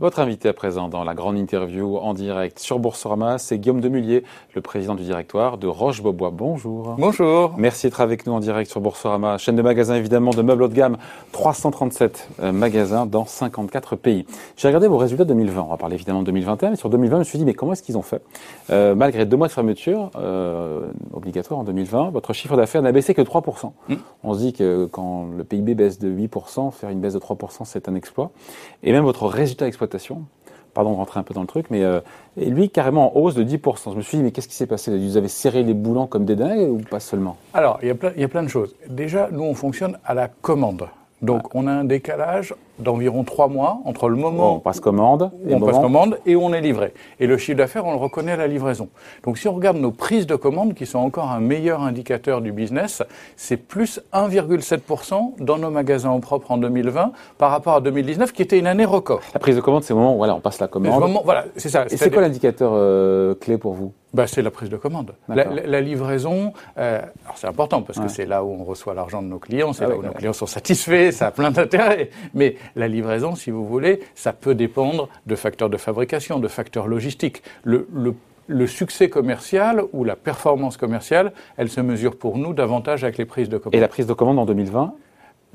Votre invité à présent dans la grande interview en direct sur Boursorama, c'est Guillaume Demullier, le président du directoire de Roche-Beaubois. Bonjour. Bonjour. Merci d'être avec nous en direct sur Boursorama, chaîne de magasins évidemment de meubles haut de gamme, 337 euh, magasins dans 54 pays. J'ai regardé vos résultats 2020, on va parler évidemment de 2021, mais sur 2020 je me suis dit mais comment est-ce qu'ils ont fait? Euh, Malgré deux mois de fermeture euh, obligatoire en 2020, votre chiffre d'affaires n'a baissé que 3%. Hmm. On se dit que quand le PIB baisse de 8%, faire une baisse de 3% c'est un exploit. Et même votre résultat pardon de rentrer un peu dans le truc, mais euh, et lui carrément en hausse de 10%. Je me suis dit, mais qu'est-ce qui s'est passé? Vous avez serré les boulons comme des dingues ou pas seulement? Alors, il y, a plein, il y a plein de choses. Déjà, nous, on fonctionne à la commande. Donc, on a un décalage d'environ trois mois entre le moment on passe commande où on passe commande et où on est livré. Et le chiffre d'affaires, on le reconnaît à la livraison. Donc si on regarde nos prises de commande, qui sont encore un meilleur indicateur du business, c'est plus 1,7% dans nos magasins en propre en 2020 par rapport à 2019, qui était une année record. La prise de commande, c'est le moment où voilà, on passe la commande. Moment, voilà, c'est ça. Et c'est quoi l'indicateur euh, clé pour vous? Bah, c'est la prise de commande. La, livraison, euh, alors c'est important parce que c'est là où on reçoit l'argent de nos clients, c'est ah là où nos clients sont satisfaits, ça a plein d'intérêt. Mais la livraison, si vous voulez, ça peut dépendre de facteurs de fabrication, de facteurs logistiques. Le, le, succès commercial ou la performance commerciale, elle se mesure pour nous davantage avec les prises de commande. Et la prise de commande en 2020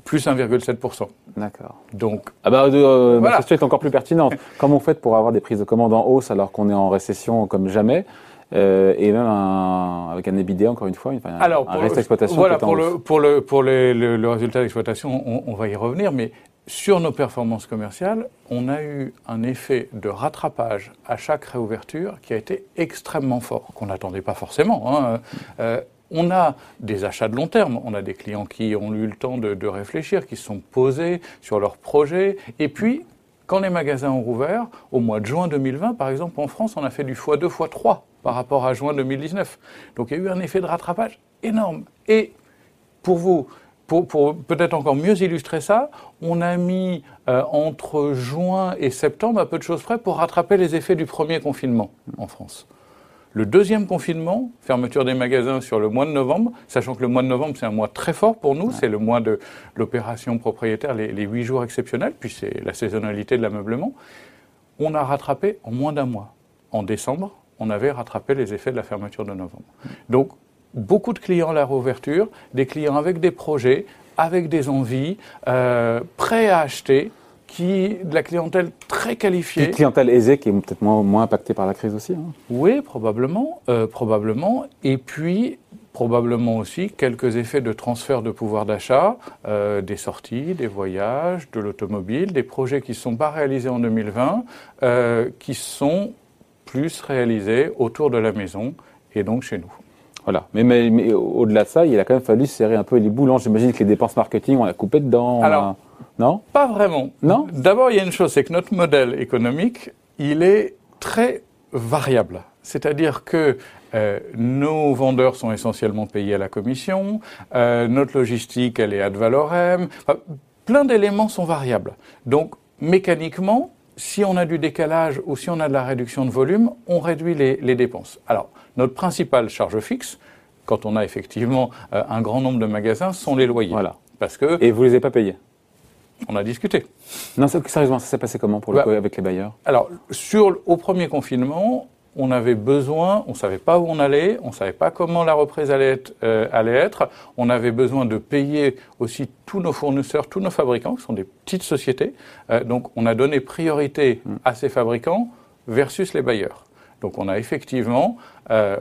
plus 1,7%. D'accord. Donc, ah bah, euh, ma question est encore plus pertinente. Comment vous faites pour avoir des prises de commande en hausse alors qu'on est en récession comme jamais euh, et même avec un EBITDA, encore une fois, Alors, un reste d'exploitation. Voilà, pour, le, pour, le, pour le, résultat d'exploitation, on, va y revenir, mais sur nos performances commerciales, on a eu un effet de rattrapage à chaque réouverture qui a été extrêmement fort, qu'on n'attendait pas forcément. Hein. Euh, on a des achats de long terme, on a des clients qui ont eu le temps de, de réfléchir, qui se sont posés sur leurs projets, et puis quand les magasins ont rouvert, au mois de juin 2020, par exemple, en France, on a fait du x2, x3 par rapport à juin 2019. Donc il y a eu un effet de rattrapage énorme. Et pour vous, pour, peut-être encore mieux illustrer ça, on a mis euh, entre juin et septembre, à peu de choses près, pour rattraper les effets du premier confinement en France. Le deuxième confinement, fermeture des magasins sur le mois de novembre, sachant que le mois de novembre, c'est un mois très fort pour nous, c'est le mois de l'opération propriétaire, les huit jours exceptionnels, puis c'est la saisonnalité de l'ameublement. On a rattrapé en moins d'un mois. En décembre, on avait rattrapé les effets de la fermeture de novembre. Donc, beaucoup de clients à la réouverture, des clients avec des projets, avec des envies, euh, prêts à acheter, qui, de la clientèle très qualifiée. Une clientèle aisée qui est peut-être moins, moins, impactée par la crise aussi. Hein. Oui, probablement, euh, probablement. Et puis, probablement aussi quelques effets de transfert de pouvoir d'achat, euh, des sorties, des voyages, de l'automobile, des projets qui ne sont pas réalisés en 2020, euh, qui sont plus réalisés autour de la maison et donc chez nous. Voilà. Mais, mais, au-delà de ça, il a quand même fallu serrer un peu les boulons. J'imagine que les dépenses marketing, on a coupé dedans. Alors, non? Pas vraiment. Non? D'abord, il y a une chose, c'est que notre modèle économique, il est très variable. C'est-à-dire que euh, nos vendeurs sont essentiellement payés à la commission, euh, notre logistique, elle est ad valorem. plein d'éléments sont variables. Donc, mécaniquement, si on a du décalage ou si on a de la réduction de volume, on réduit les, les dépenses. Alors, notre principale charge fixe, quand on a effectivement euh, un grand nombre de magasins, sont les loyers. Voilà. Parce que... Et vous les avez pas payés on a discuté. Non, sérieusement, ça s'est passé comment pour le bah, avec les bailleurs? Alors, sur, au premier confinement, on avait besoin, on ne savait pas où on allait, on ne savait pas comment la reprise allait être, euh, allait être, on avait besoin de payer aussi tous nos fournisseurs, tous nos fabricants, qui sont des petites sociétés. Euh, donc, on a donné priorité mm. à ces fabricants versus les bailleurs. Donc, on a effectivement euh,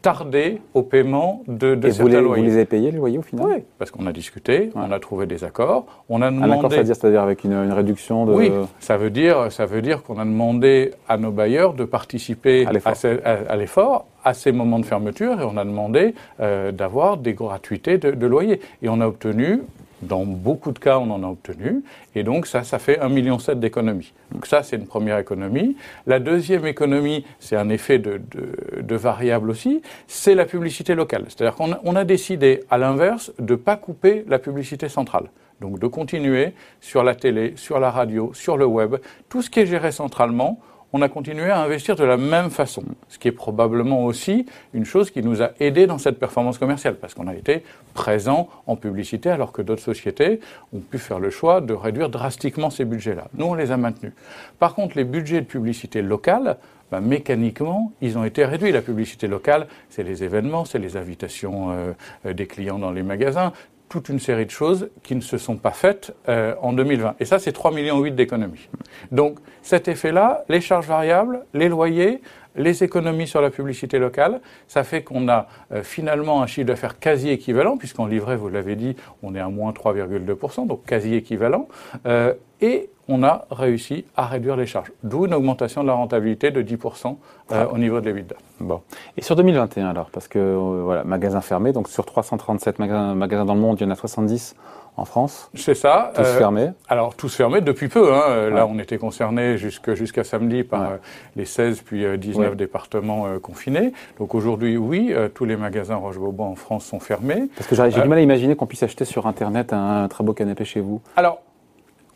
tarder au paiement de, de Et certains vous les, loyers. Vous les avez payés, les loyers, au final Oui, parce qu'on a discuté, on a trouvé des accords. On a demandé... Un accord, c'est-à-dire avec une, une, réduction de... Oui, ça veut dire, ça veut dire qu'on a demandé à nos bailleurs de participer à l'effort, à, ces moments de fermeture, et on a demandé euh, d'avoir des gratuités de, de loyer. Et on a obtenu dans beaucoup de cas, on en a obtenu. Et donc, ça, ça fait 1,7 million d'économies. Donc, ça, c'est une première économie. La deuxième économie, c'est un effet de, de, de, variable aussi, c'est la publicité locale. C'est-à-dire qu'on a, on a décidé, à l'inverse, de ne pas couper la publicité centrale. Donc, de continuer sur la télé, sur la radio, sur le web. Tout ce qui est géré centralement, on a continué à investir de la même façon, ce qui est probablement aussi une chose qui nous a aidés dans cette performance commerciale, parce qu'on a été présent en publicité alors que d'autres sociétés ont pu faire le choix de réduire drastiquement ces budgets-là. Nous, on les a maintenus. Par contre, les budgets de publicité locale, ben, mécaniquement, ils ont été réduits. La publicité locale, c'est les événements, c'est les invitations euh, euh, des clients dans les magasins, toute une série de choses qui ne se sont pas faites euh, en 2020. Et ça, c'est 3,8 millions d'économies. Donc cet effet-là, les charges variables, les loyers, les économies sur la publicité locale, ça fait qu'on a euh, finalement un chiffre d'affaires quasi équivalent, puisqu'en livret, vous l'avez dit, on est à moins 3,2%, donc quasi équivalent. Euh, et on a réussi à réduire les charges. D'où une augmentation de la rentabilité de 10% euh, au niveau de l'EBITDA. Bon. Et sur 2021 alors Parce que, euh, voilà, magasins fermés, donc sur 337 magasins, magasins, dans le monde, il y en a 70 en France. C'est ça. Tous euh, fermés. Alors tous fermés depuis peu. Hein. Là, on était concernés jusqu'à samedi par les 16 puis 19 départements confinés. Donc aujourd'hui, oui, tous les magasins Roche-Beaubois en France sont fermés. Parce que j'ai du mal à imaginer qu'on puisse acheter sur Internet un, un très beau canapé chez vous. Alors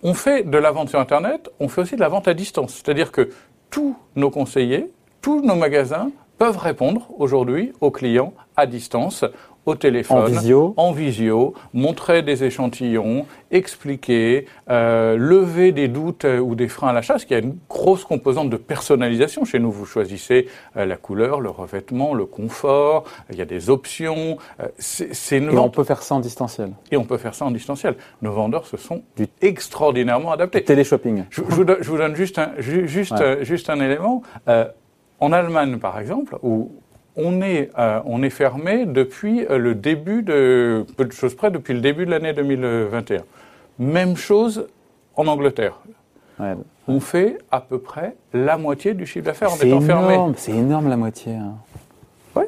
on fait de la vente sur Internet, on fait aussi de la vente à distance. C'est-à-dire que tous nos conseillers, tous nos magasins peuvent répondre aujourd'hui aux clients à distance au téléphone, en visio, en visio montrer des échantillons, expliquer, euh, lever des doutes euh, ou des freins à l'achat, parce qu'il y a une grosse composante de personnalisation. Chez nous, vous choisissez euh, la couleur, le revêtement, le confort, il y a des options. Euh, c'est Et on peut faire ça en distanciel. Et on peut faire ça en distanciel. Nos vendeurs se sont du extraordinairement adaptés. Du téléshopping. Je, je, vous donne, je, vous donne, juste un, juste, juste un élément. en Allemagne, par exemple, où on est, euh, on est fermé depuis euh, le début de, peu de choses près, depuis le début de l'année 2021. Même chose en Angleterre. On fait à peu près la moitié du chiffre d'affaires en étant fermé. C'est énorme la moitié. Hein. Oui.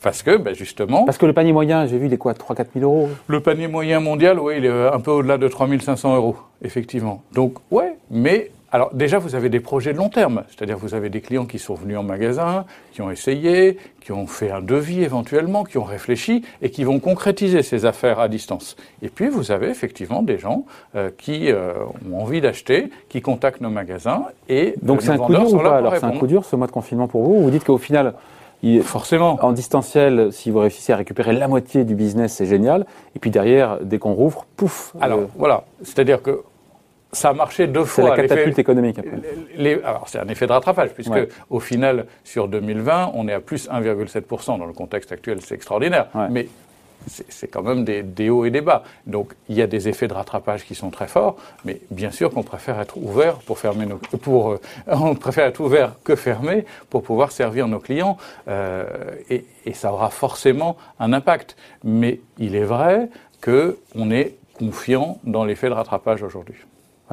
Parce que, ben justement. Parce que le panier moyen, j'ai vu, il est quoi 3-4 000 euros? Le panier moyen mondial, oui, il est un peu au-delà de 3 500 euros, effectivement. Donc, ouais, mais alors déjà, vous avez des projets de long terme, c'est-à-dire vous avez des clients qui sont venus en magasin, qui ont essayé, qui ont fait un devis éventuellement, qui ont réfléchi et qui vont concrétiser ces affaires à distance. Et puis vous avez effectivement des gens euh, qui euh, ont envie d'acheter, qui contactent nos magasins et donc c'est un coup dur ou pas Alors c'est un coup dur ce mois de confinement pour vous Vous dites qu'au final Forcément. En distanciel, si vous réussissez à récupérer la moitié du business, c'est génial. Et puis derrière, dès qu'on rouvre, pouf. Alors voilà, c'est-à-dire que ça a marché deux fois. C'est la catapulte économique. alors c'est un effet de rattrapage, puisque au final, sur 2020, on est à plus 1,7%. Dans le contexte actuel, c'est extraordinaire. Mais c'est quand même des, hauts et des bas. Donc il y a des effets de rattrapage qui sont très forts, mais bien sûr qu'on préfère être ouvert pour fermer nos, pour, euh, on préfère être ouvert que fermé pour pouvoir servir nos clients, euh, et, et, ça aura forcément un impact. Mais il est vrai que on est confiant dans l'effet de rattrapage aujourd'hui.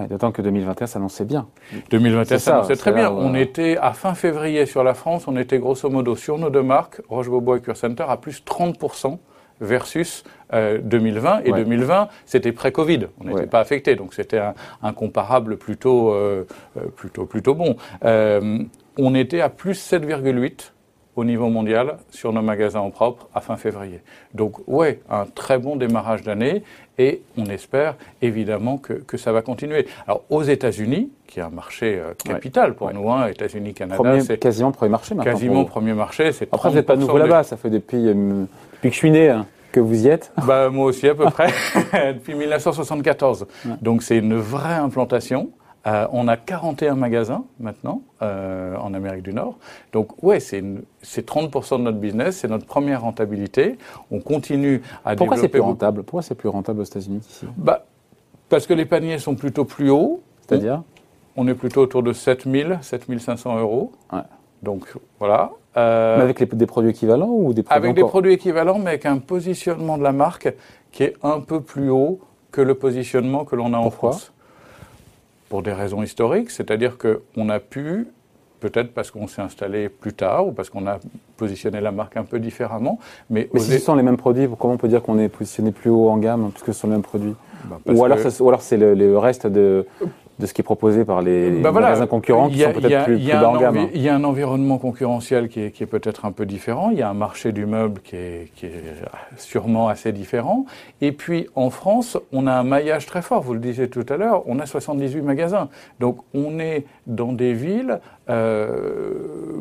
D'autant que 2021 s'annonçait bien. 2021 s'annonçait très bien. On était à fin février sur la France, on était grosso modo sur nos deux marques, Roche-Beaubois et Cure Center, à plus 30% versus 2020. Euh, et 2020, c'était pré-Covid. On n'était pas affecté, donc c'était un, comparable plutôt, euh, euh, plutôt, plutôt bon. on était à plus 7,8 au niveau mondial sur nos magasins en propre à fin février. Donc ouais, un très bon démarrage d'année et on espère évidemment que, que, ça va continuer. Alors aux États-Unis, qui est un marché euh, capital pour nous, hein, États-Unis, Canada, c'est quasiment premier marché maintenant. Quasiment premier marché, c'est. Après vous n'êtes pas nouveau là-bas, ça fait depuis, euh, depuis que je suis né. Hein, que vous y êtes bah, Moi aussi à peu près, depuis 1974. Donc c'est une vraie implantation. Euh, on a 41 magasins maintenant euh, en Amérique du Nord. Donc ouais, c'est 30% de notre business, c'est notre première rentabilité. On continue à Pourquoi c'est plus rentable? Pourquoi c'est plus rentable aux États-Unis qu'ici? Bah, Parce que les paniers sont plutôt plus hauts. C'est-à-dire? On, est plutôt autour de 7000, 7500 euros. Ouais. Donc voilà. Euh, mais avec des produits équivalents ou des produits Avec des produits équivalents, mais avec un positionnement de la marque qui est un peu plus haut que le positionnement que l'on a en France pour des raisons historiques, c'est-à-dire qu'on a pu, peut-être parce qu'on s'est installé plus tard ou parce qu'on a positionné la marque un peu différemment, mais... Mais si ce sont les mêmes produits, comment on peut dire qu'on est positionné plus haut en gamme, parce que ce sont les mêmes produits bah, ou, alors ou alors c'est le, reste de de ce qui est proposé par les ben magasins concurrents qui sont peut-être plus, plus bas en gamme. Il y a un environnement concurrentiel qui est, qui est peut-être un peu différent. Il y a un marché du meuble qui est, qui est, sûrement assez différent. Et puis en France, on a un maillage très fort. Vous le disiez tout à l'heure, on a 78 magasins. Donc on est dans des villes euh,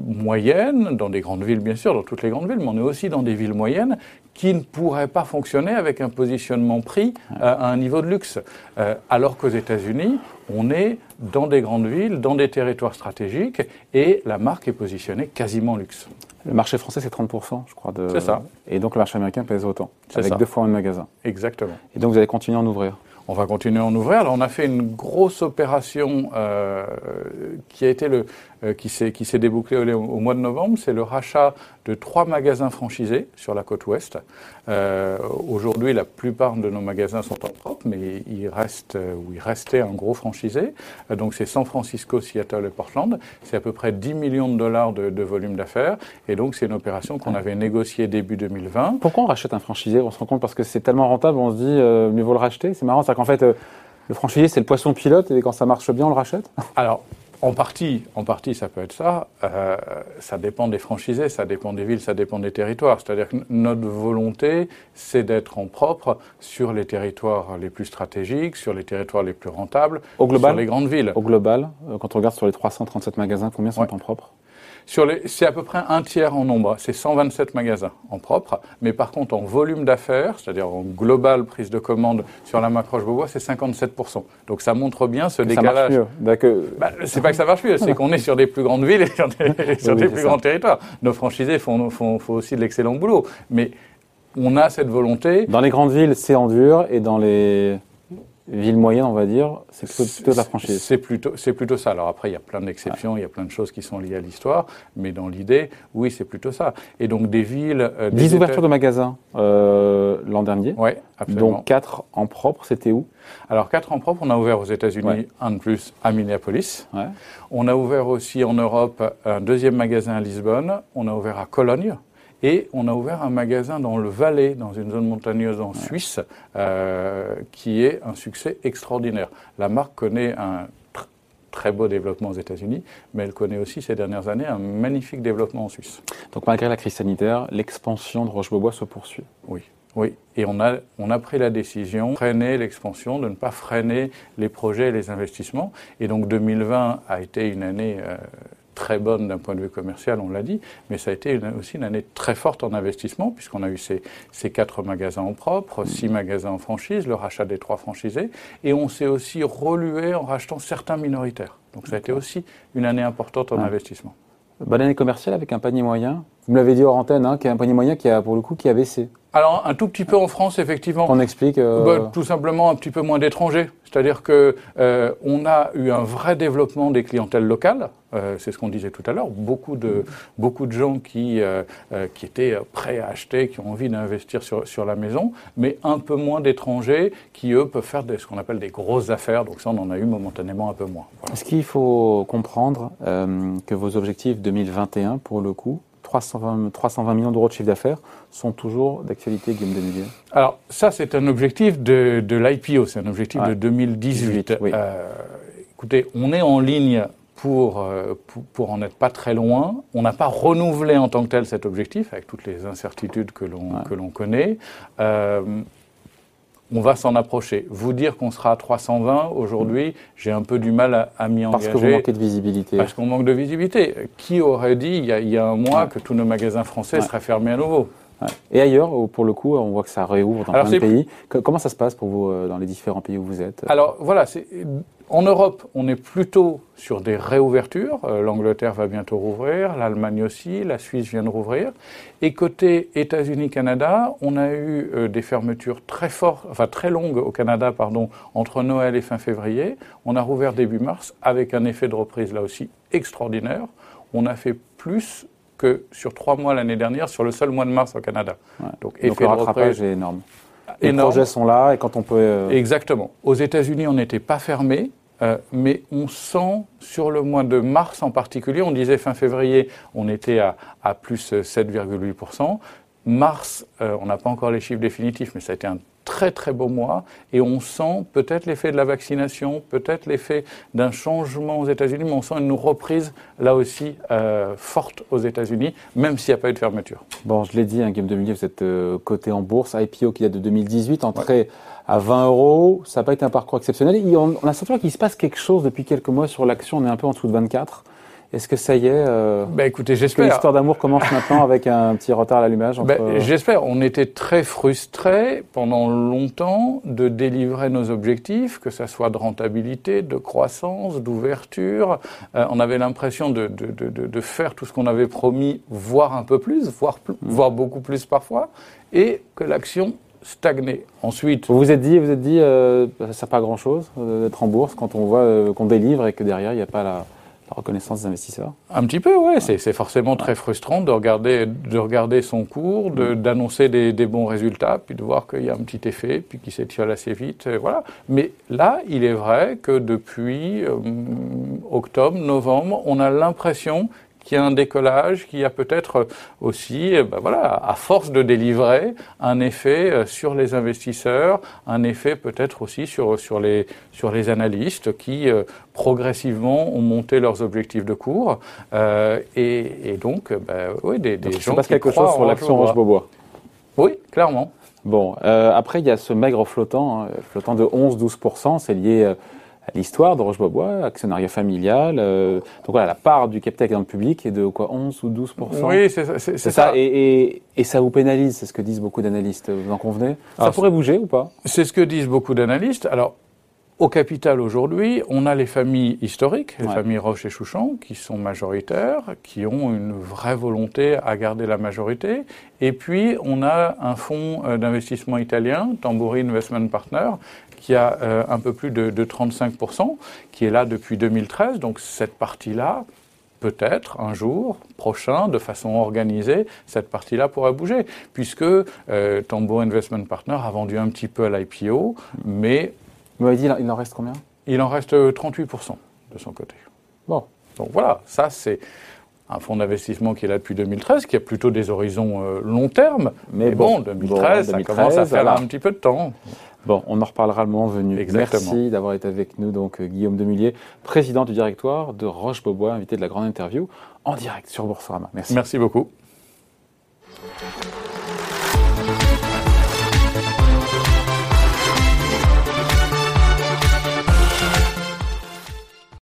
moyennes, dans des grandes villes bien sûr, dans toutes les grandes villes, mais on est aussi dans des villes moyennes qui ne pourraient pas fonctionner avec un positionnement prix euh, à un niveau de luxe. Euh, alors qu'aux États-Unis, on est dans des grandes villes, dans des territoires stratégiques, et la marque est positionnée quasiment luxe. Le marché français, c'est 30%, je crois. De... C'est ça. Et donc le marché américain pèse autant, avec deux fois moins de magasins. Exactement. Et donc vous allez continuer à en ouvrir on va continuer à en ouvrir. Alors on a fait une grosse opération euh, qui a été le, euh, qui s'est qui s'est débouclée au, mois de novembre. C'est le rachat de trois magasins franchisés sur la côte ouest. Euh, Aujourd'hui, la plupart de nos magasins sont en propre, mais il reste ou il restait un gros franchisé. Euh, donc c'est San Francisco, Seattle et Portland. C'est à peu près 10 millions de dollars de, de volume d'affaires. Et donc c'est une opération qu'on avait négociée début 2020. Pourquoi on rachète un franchisé? On se rend compte parce que c'est tellement rentable, on se dit euh, mieux vaut le racheter. C'est marrant, en fait, euh, le franchisé, c'est le poisson pilote et quand ça marche bien, on le rachète Alors, en partie, en partie, ça peut être ça. Euh, ça dépend des franchisés, ça dépend des villes, ça dépend des territoires. C'est-à-dire que notre volonté, c'est d'être en propre sur les territoires les plus stratégiques, sur les territoires les plus rentables, au global, sur les grandes villes. Au global, euh, quand on regarde sur les 337 magasins, combien sont en propre? C'est à peu près un tiers en nombre, c'est 127 magasins en propre, mais par contre en volume d'affaires, c'est-à-dire en global prise de commande sur la Macroche Beaubois, c'est 57%. Donc ça montre bien ce décalage. Ça marche mieux. Bah, c'est pas que ça marche mieux, c'est qu'on est sur des plus grandes villes et sur des, plus grands territoires. Nos franchisés font, font, font aussi de l'excellent boulot, mais on a cette volonté. Dans les grandes villes, c'est en dur, et dans les ville moyenne, on va dire, c'est plutôt, la franchise. C'est plutôt, c'est plutôt ça. Alors après, il y a plein d'exceptions, il y a plein de choses qui sont liées à l'histoire, mais dans l'idée, oui, c'est plutôt ça. Et donc des villes. Euh, 10 ouvertures de magasins euh, l'an dernier. Oui, absolument. Donc 4 en propre, c'était où? Alors 4 en propre, on a ouvert aux États-Unis, un de plus à Minneapolis. Ouais. On a ouvert aussi en Europe un deuxième magasin à Lisbonne. On a ouvert à Cologne. Et on a ouvert un magasin dans le Valais, dans une zone montagneuse en Suisse, euh, qui est un succès extraordinaire. La marque connaît un très beau développement aux États-Unis, mais elle connaît aussi ces dernières années un magnifique développement en Suisse. Donc malgré la crise sanitaire, l'expansion de Roche-Beaubois se poursuit. Oui. Oui, et on a, on a pris la décision de freiner l'expansion, de ne pas freiner les projets et les investissements. Et donc 2020 a été une année euh, très bonne d'un point de vue commercial, on l'a dit, mais ça a été aussi une année très forte en investissement, puisqu'on a eu ces, ces, quatre magasins en propre, six magasins en franchise, le rachat des trois franchisés, et on s'est aussi relué en rachetant certains minoritaires. Donc ça a été aussi une année importante en investissement. Bonne année commerciale avec un panier moyen. Vous me l'avez dit hors antenne, hein, qui est un panier moyen qui a pour le coup qui a baissé. Alors un tout petit peu en France effectivement. On explique. Euh, bah, tout simplement un petit peu moins d'étrangers. C'est-à-dire que euh, on a eu un vrai développement des clientèles locales. Euh, c'est ce qu'on disait tout à l'heure. Beaucoup de beaucoup de gens qui euh, euh, qui étaient prêts à acheter, qui ont envie d'investir sur sur la maison, mais un peu moins d'étrangers qui eux peuvent faire des, ce qu'on appelle des grosses affaires. Donc ça, on en a eu momentanément un peu moins. Est-ce qu'il faut comprendre que vos objectifs 2021, pour le coup, 320, 320 millions d'euros de chiffre d'affaires sont toujours d'actualité, Guillaume Demélier Alors, ça, c'est un objectif de, de l'IPO, c'est un objectif de 2018. euh, écoutez, on est en ligne pour, euh, pour, pour, en être pas très loin. On n'a pas renouvelé en tant que tel cet objectif, avec toutes les incertitudes que l'on ouais. que l'on connaît. Euh, on va s'en approcher. Vous dire qu'on sera à 320 aujourd'hui, j'ai un peu du mal à, à m'y engager. Parce que vous manquez de visibilité. Parce qu'on manque de visibilité. Qui aurait dit il y a, il y a un mois ouais. que tous nos magasins français ouais. seraient fermés à nouveau? Ouais. Et ailleurs, pour le coup, on voit que ça réouvre dans Alors plein de pays. Comment ça se passe pour vous euh, dans les différents pays où vous êtes? Alors voilà, en Europe, on est plutôt sur des réouvertures. Euh, L'Angleterre va bientôt rouvrir, l'Allemagne aussi, la Suisse vient de rouvrir. Et côté États-Unis-Canada, on a eu euh, des fermetures très fortes, enfin très longues au Canada, pardon, entre Noël et fin février. On a rouvert début mars avec un effet de reprise là aussi extraordinaire. On a fait plus que sur trois mois l'année dernière sur le seul mois de mars au Canada. Ouais. Donc, effet Donc le rattrapage est énorme. Les projets sont là et quand on peut. Euh... Exactement. Aux États-Unis, on n'était pas fermé. Euh, mais on sent sur le mois de mars en particulier, on disait fin février, on était à, à plus 7,8%. mars, on n'a pas encore les chiffres définitifs, mais ça a été un très très beau mois et on sent peut-être l'effet de la vaccination, peut-être l'effet d'un changement aux États-Unis, mais on sent une reprise là aussi euh, forte aux États-Unis, même s'il n'y a pas eu de fermeture. Bon, je l'ai dit, un Game de Millier, vous êtes euh, coté en bourse, IPO qui date de 2018, entrée à 20 euros, ça n'a pas été un parcours exceptionnel. on, a senti qu'il se passe quelque chose depuis quelques mois sur l'action, on est un peu en dessous de 24. Est-ce que ça y est euh, bah écoutez, j'espère. l'histoire d'amour commence maintenant avec un petit retard à l'allumage bah, J'espère. On était très frustrés pendant longtemps de délivrer nos objectifs, que ça soit de rentabilité, de croissance, d'ouverture. Euh, on avait l'impression de, de, de, de, faire tout ce qu'on avait promis, voire un peu plus, voire, plus, mm. voire beaucoup plus parfois, et que l'action stagnait. Ensuite, vous vous êtes dit, vous êtes dit, euh, ça ne sert pas à grand chose euh, d'être en bourse quand on voit qu'on délivre et que derrière il n'y a pas la la reconnaissance des investisseurs Un petit peu, oui. C'est forcément très frustrant de regarder, de regarder son cours, mm. d'annoncer des, bons résultats, puis de voir qu'il y a un petit effet, puis qu'il s'étire assez vite. Voilà. Mais là, il est vrai que depuis euh, octobre, novembre, on a l'impression qu'il y a un décollage, qu'il y a peut-être aussi, eh ben voilà, à force de délivrer, un effet euh, sur les investisseurs, un effet peut-être aussi sur, sur, les, sur les analystes qui euh, progressivement ont monté leurs objectifs de cours. Euh, et, donc, ben, oui, des, des gens. passe quelque chose sur l'action Roche-Beaubois. Oui, clairement. Bon, après, il y a ce maigre flottant, hein, flottant de 11-12%, c'est lié l'histoire de Roche-Bobois, actionnariat familial. Euh, donc voilà, la part du capital dans le public est de quoi 11 ou 12 Oui, c'est ça. C'est ça. Et, et, ça vous pénalise, c'est ce que disent beaucoup d'analystes. Vous en convenez? Ça pourrait bouger ou pas? C'est ce que disent beaucoup d'analystes. Alors, au capital aujourd'hui, on a les familles historiques, les familles Roche et Chouchan, qui sont majoritaires, qui ont une vraie volonté à garder la majorité. Et puis, on a un fonds euh, d'investissement italien, Tamburi Investment Partner, qui a euh, un peu plus de, 35%, qui est là depuis 2013. Donc, cette partie-là, peut-être un jour prochain, de façon organisée, cette partie-là pourrait bouger, puisque euh, Investment Partner a vendu un petit peu à l'IPO, mais vous dit, il en reste combien? Il en reste 38% euh, de son côté. Bon. Donc voilà, ça c'est un fonds d'investissement qui est là depuis 2013, qui a plutôt des horizons euh, long terme. Mais, bon, 2013, ça commence à faire un petit peu de temps. Bon, on en reparlera le moment venu. Merci d'avoir été avec nous, donc euh, Guillaume Demullier, président du directoire de Roche-Beaubois, invité de la grande interview en direct sur Boursorama. Merci. Merci beaucoup.